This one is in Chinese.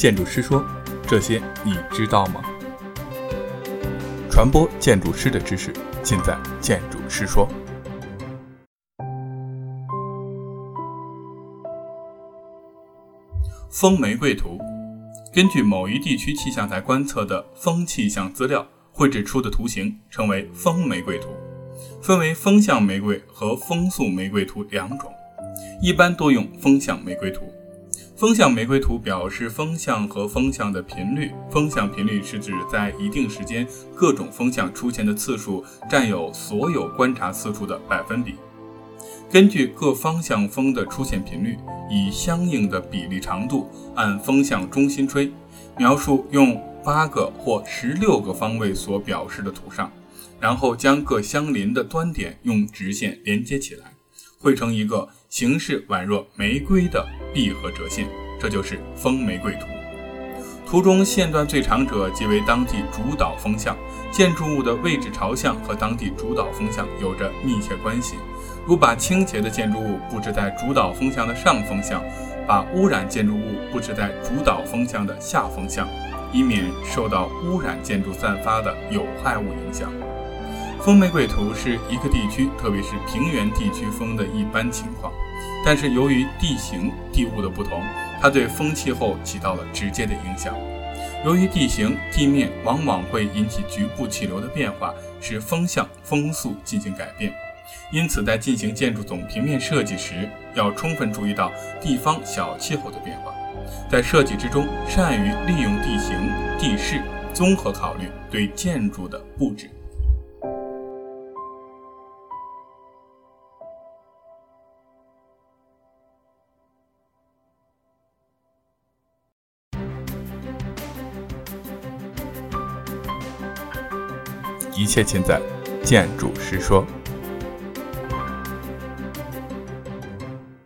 建筑师说：“这些你知道吗？”传播建筑师的知识，尽在建筑师说。风玫瑰图，根据某一地区气象台观测的风气象资料绘制出的图形，称为风玫瑰图。分为风向玫瑰和风速玫瑰图两种，一般多用风向玫瑰图。风向玫瑰图表示风向和风向的频率。风向频率是指在一定时间各种风向出现的次数占有所有观察次数的百分比。根据各方向风的出现频率，以相应的比例长度按风向中心吹。描述用八个或十六个方位所表示的图上，然后将各相邻的端点用直线连接起来，绘成一个形式宛若玫瑰的。闭合折线，这就是风玫瑰图。图中线段最长者即为当地主导风向，建筑物的位置朝向和当地主导风向有着密切关系。如把倾斜的建筑物布置在主导风向的上风向，把污染建筑物布置在主导风向的下风向，以免受到污染建筑散发的有害物影响。风玫瑰图是一个地区，特别是平原地区风的一般情况。但是由于地形地物的不同，它对风气候起到了直接的影响。由于地形地面往往会引起局部气流的变化，使风向风速进行改变，因此在进行建筑总平面设计时，要充分注意到地方小气候的变化。在设计之中，善于利用地形地势，综合考虑对建筑的布置。一切尽在建筑师说。